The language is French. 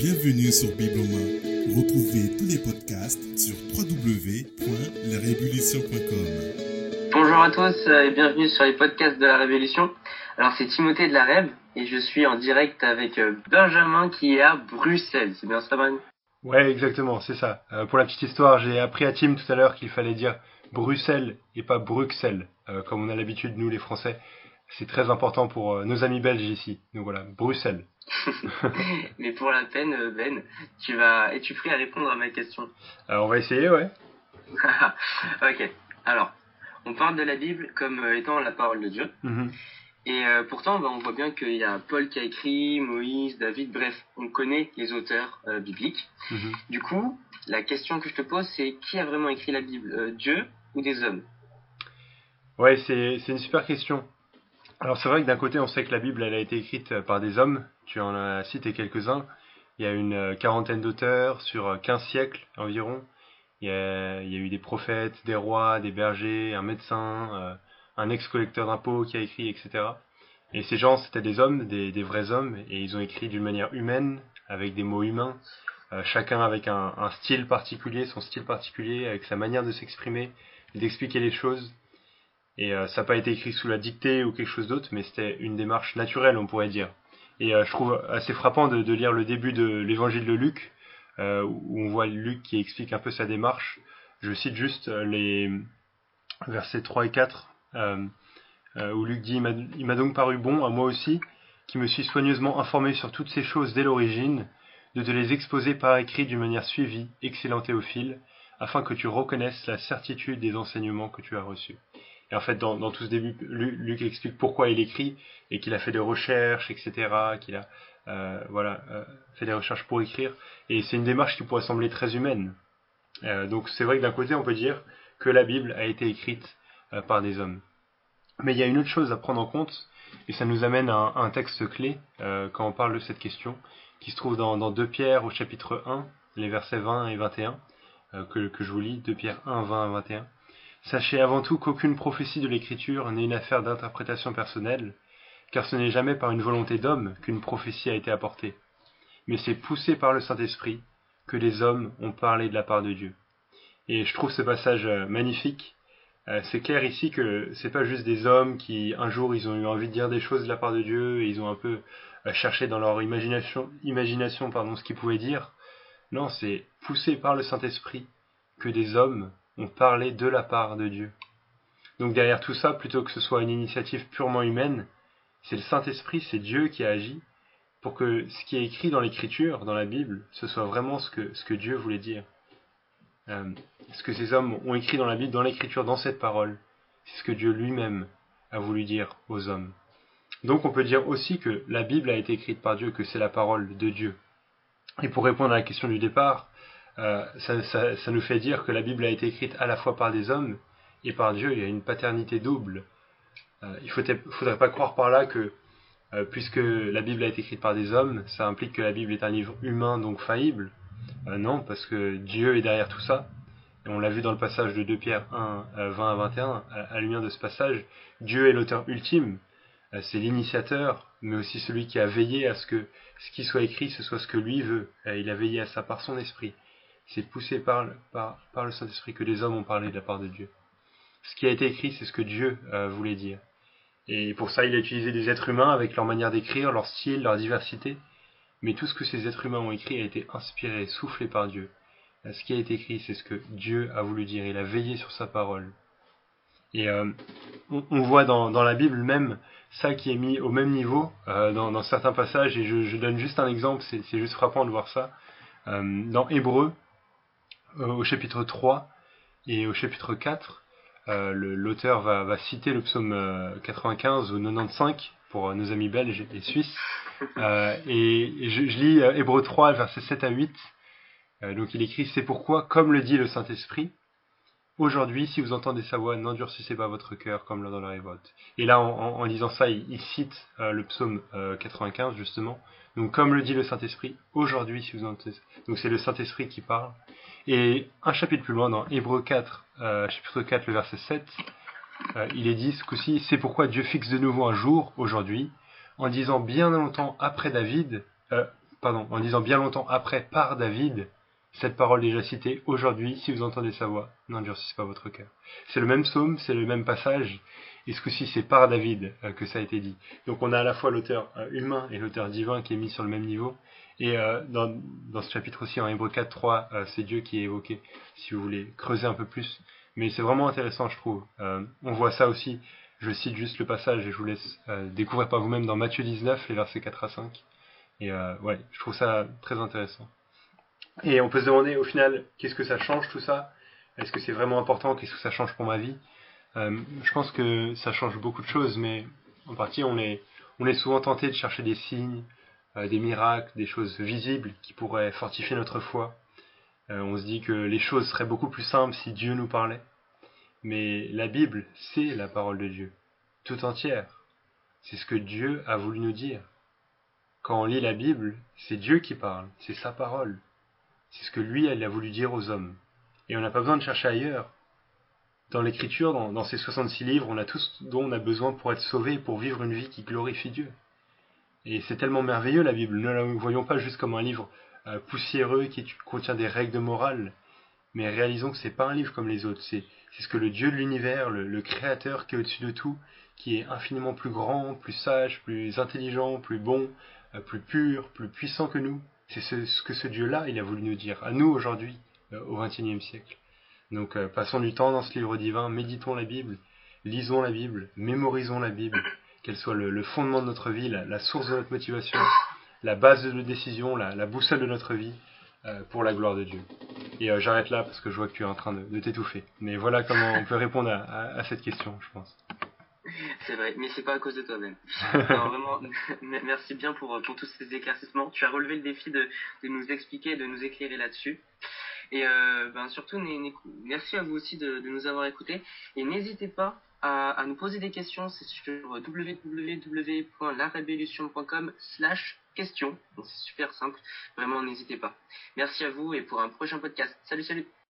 Bienvenue sur Bible en main. Retrouvez tous les podcasts sur www.larévolution.com. Bonjour à tous euh, et bienvenue sur les podcasts de la Révolution. Alors c'est Timothée de la Rêve et je suis en direct avec euh, Benjamin qui est à Bruxelles. C'est bien ça, Ben Ouais, exactement, c'est ça. Euh, pour la petite histoire, j'ai appris à Tim tout à l'heure qu'il fallait dire Bruxelles et pas Bruxelles, euh, comme on a l'habitude nous les Français. C'est très important pour euh, nos amis belges ici. Donc voilà, Bruxelles. Mais pour la peine, euh, Ben, tu vas es-tu prêt à répondre à ma question? Alors on va essayer, ouais. Ok. Alors, on parle de la Bible comme euh, étant la parole de Dieu. Mhm. Et euh, pourtant, ben, on voit bien qu'il y a Paul qui a écrit, Moïse, David, bref, on connaît les auteurs euh, bibliques. Mhm. Du coup, la question que je te pose, c'est qui a vraiment écrit la Bible Euh, Dieu ou des hommes? Ouais, c'est une super question. Alors c'est vrai que d'un côté, on sait que la Bible, elle a été écrite par des hommes. Tu en as cité quelques-uns. Il y a une euh, quarantaine d'auteurs sur euh, 15 siècles environ. Il y, a, eu des prophètes, des rois, des bergers, un médecin, euh, un ex-collecteur d'impôts qui a écrit, etc. Et ces gens, c'était des hommes, des, vrais hommes, et ils ont écrit d'une manière humaine, avec des mots humains, euh, chacun avec un, style particulier, son style particulier, avec sa manière de s'exprimer, d'expliquer les choses. Et euh, ça n'a pas été écrit sous la dictée ou quelque chose d'autre, mais c'était une démarche naturelle, on pourrait dire. Et euh, je trouve assez frappant de, lire le début de l'évangile de Luc, euh, où on voit Luc qui explique un peu sa démarche. Je cite juste euh, les versets 3 et 4, euh, euh, où Luc dit Il m'a- donc paru bon, à moi aussi, qui me suis soigneusement informé sur toutes ces choses dès l'origine, de te les exposer par écrit d'une manière suivie, excellent Théophile, afin que tu reconnaisses la certitude des enseignements que tu as reçus. Et en fait, dans, tout ce début, Lu- Luc explique pourquoi il écrit et qu'il a fait des recherches, etc., qu'il a euh, voilà, euh, fait des recherches pour écrire. Et c'est une démarche qui pourrait sembler très humaine. Euh, donc c'est vrai que d'un côté, on peut dire que la Bible a été écrite par des hommes. Mais il y a une autre chose à prendre en compte, et ça nous amène à un, texte clé quand on parle de cette question, qui se trouve dans, dans 2 Pierre au chapitre 1, les versets 20 et 21, euh, que, que je vous lis, 2 Pierre 1, 20 et 21. Sachez avant tout qu'aucune prophétie de l'Écriture n'est une affaire d'interprétation personnelle, car ce n'est jamais par une volonté d'homme qu'une prophétie a été apportée, mais c'est poussé par le Saint-Esprit que les hommes ont parlé de la part de Dieu. Et je trouve ce passage euh, magnifique. Euh, c'est clair ici que c'est pas juste des hommes qui un jour ils ont eu envie de dire des choses de la part de Dieu et ils ont un peu euh, cherché dans leur imagination, imagination pardon, ce qu'ils pouvaient dire. Non, c'est poussé par le Saint-Esprit que des hommes ont parlé de la part de Dieu. Donc derrière tout ça, plutôt que ce soit une initiative purement humaine, c'est le Saint-Esprit, c'est Dieu qui a agi pour que ce qui est écrit dans l'Écriture, dans la Bible, ce soit vraiment ce que, ce que Dieu voulait dire. Euh, ce que ces hommes ont écrit dans la Bible, dans l'Écriture, dans cette parole, c'est ce que Dieu lui-même a voulu dire aux hommes. Donc on peut dire aussi que la Bible a été écrite par Dieu, que c'est la parole de Dieu. Et pour répondre à la question du départ, euh, ça, nous fait dire que la Bible a été écrite à la fois par des hommes et par Dieu. Il y a une paternité double. Euh, il ne faudrait pas croire par là que, euh, puisque la Bible a été écrite par des hommes, ça implique que la Bible est un livre humain, donc faillible. Non, parce que Dieu est derrière tout ça. Et on l'a vu dans le passage de 2 Pierre 1, euh, 20 à 21. À, à lumière de ce passage, Dieu est l'auteur ultime. C'est l'initiateur, mais aussi celui qui a veillé à ce que ce qui soit écrit, ce soit ce que lui veut. Il a veillé à ça par son esprit. C'est poussé par, par, le Saint-Esprit que les hommes ont parlé de la part de Dieu. Ce qui a été écrit, c'est ce que Dieu euh, voulait dire. Et pour ça, il a utilisé des êtres humains avec leur manière d'écrire, leur style, leur diversité. Mais tout ce que ces êtres humains ont écrit a été inspiré, soufflé par Dieu. Euh, Ce qui a été écrit, c'est ce que Dieu a voulu dire. Il a veillé sur sa parole. Et euh, on, voit dans, dans la Bible même ça qui est mis au même niveau dans, certains passages. Et je, donne juste un exemple, c'est juste frappant de voir ça. Dans Hébreu, au chapitre 3 et au chapitre 4, euh, l'auteur va, va citer le psaume euh, 95 ou 95 pour euh, nos amis belges et suisses. Euh, et je, je lis euh, Hébreu 3, versets 7 à 8. Euh, donc il écrit C'est pourquoi, comme le dit le Saint-Esprit, aujourd'hui, si vous entendez sa voix, n'endurcissez pas votre cœur comme lors de la révolte. Et là, en, en- en disant ça, il, il cite euh, le psaume euh, 95, justement. Donc, comme le dit le Saint-Esprit, aujourd'hui, si vous entendez. Donc, c'est le Saint-Esprit qui parle. Et un chapitre plus loin, dans Hébreu 4, euh, chapitre 4, le verset 7, euh, il est dit ce coup-ci C'est pourquoi Dieu fixe de nouveau un jour, aujourd'hui, en disant bien longtemps après David, euh, pardon, en disant bien longtemps après par David, cette parole déjà citée aujourd'hui, si vous entendez sa voix, n'endurcissez pas votre cœur. C'est le même psaume, c'est le même passage, et ce coup-ci c'est par David que ça a été dit. Donc on a à la fois l'auteur humain et l'auteur divin qui est mis sur le même niveau, et euh, dans, dans, ce chapitre aussi en Hébreu 4, 3, c'est Dieu qui est évoqué, si vous voulez creuser un peu plus. Mais c'est vraiment intéressant, je trouve. on voit ça aussi, je cite juste le passage et je vous laisse découvrir par vous-même dans Matthieu 19, les versets 4 à 5. Et ouais, je trouve ça très intéressant. Et on peut se demander au final, qu'est-ce que ça change tout ça? Est-ce que c'est vraiment important? Qu'est-ce que ça change pour ma vie? Euh, Je pense que ça change beaucoup de choses, mais en partie, on est, on est souvent tenté de chercher des signes, euh, des miracles, des choses visibles qui pourraient fortifier notre foi. Euh, on se dit que les choses seraient beaucoup plus simples si Dieu nous parlait. Mais la Bible, c'est la parole de Dieu, tout entière. C'est ce que Dieu a voulu nous dire. Quand on lit la Bible, c'est Dieu qui parle, c'est sa parole. C'est ce que lui, elle a voulu dire aux hommes. Et on n'a pas besoin de chercher ailleurs. Dans l'écriture, dans, ces 66 livres, on a tout ce dont on a besoin pour être sauvé, pour vivre une vie qui glorifie Dieu. Et c'est tellement merveilleux la Bible. Ne la voyons pas juste comme un livre euh, poussiéreux qui contient des règles de morale, mais réalisons que c'est pas un livre comme les autres. C'est ce que le Dieu de l'univers, le, Créateur qui est au-dessus de tout, qui est infiniment plus grand, plus sage, plus intelligent, plus bon, euh, plus pur, plus puissant que nous, c'est ce, que ce Dieu-là, il a voulu nous dire, à nous aujourd'hui, euh, au XXIe siècle. Donc passons du temps dans ce livre divin, méditons la Bible, lisons la Bible, mémorisons la Bible, qu'elle soit le, fondement de notre vie, la, source de notre motivation, la base de nos décisions, la, boussole de notre vie, euh, pour la gloire de Dieu. Et j'arrête là parce que je vois que tu es en train de, t'étouffer. Mais voilà comment on peut répondre à cette question, je pense. C'est vrai, mais c'est pas à cause de toi-même. vraiment, merci bien pour, pour tous ces éclaircissements. Tu as relevé le défi de, de nous expliquer, de nous éclairer là-dessus. Et euh, ben surtout, merci à vous aussi de, de nous avoir écoutés. Et n'hésitez pas à, à, nous poser des questions. C'est sur www.larévolution.com slash questions. C'est super simple. Vraiment, n'hésitez pas. Merci à vous et pour un prochain podcast. Salut, salut